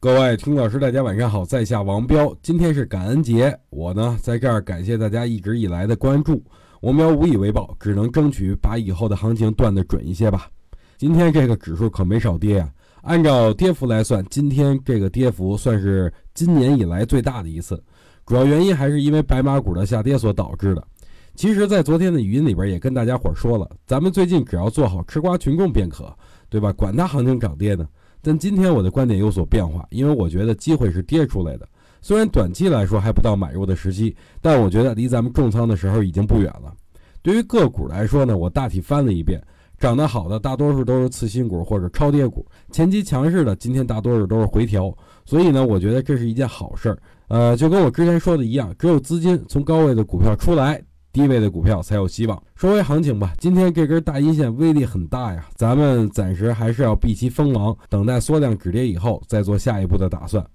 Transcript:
各位听老师，大家晚上好，在下王彪。今天是感恩节，我呢在这儿感谢大家一直以来的关注。王彪无以为报，只能争取把以后的行情断得准一些吧。今天这个指数可没少跌呀，按照跌幅来算，今天这个跌幅算是今年以来最大的一次。主要原因还是因为白马股的下跌所导致的。其实，在昨天的语音里边也跟大家伙说了，咱们最近只要做好吃瓜群众便可，对吧？管它行情涨跌呢。但今天我的观点有所变化，因为我觉得机会是跌出来的。虽然短期来说还不到买入的时机，但我觉得离咱们重仓的时候已经不远了。对于个股来说呢，我大体翻了一遍，涨得好的大多数都是次新股或者超跌股，前期强势的今天大多数都是回调，所以呢，我觉得这是一件好事儿。呃，就跟我之前说的一样，只有资金从高位的股票出来。低位的股票才有希望。说回行情吧，今天这根大阴线威力很大呀，咱们暂时还是要避其锋芒，等待缩量止跌以后再做下一步的打算。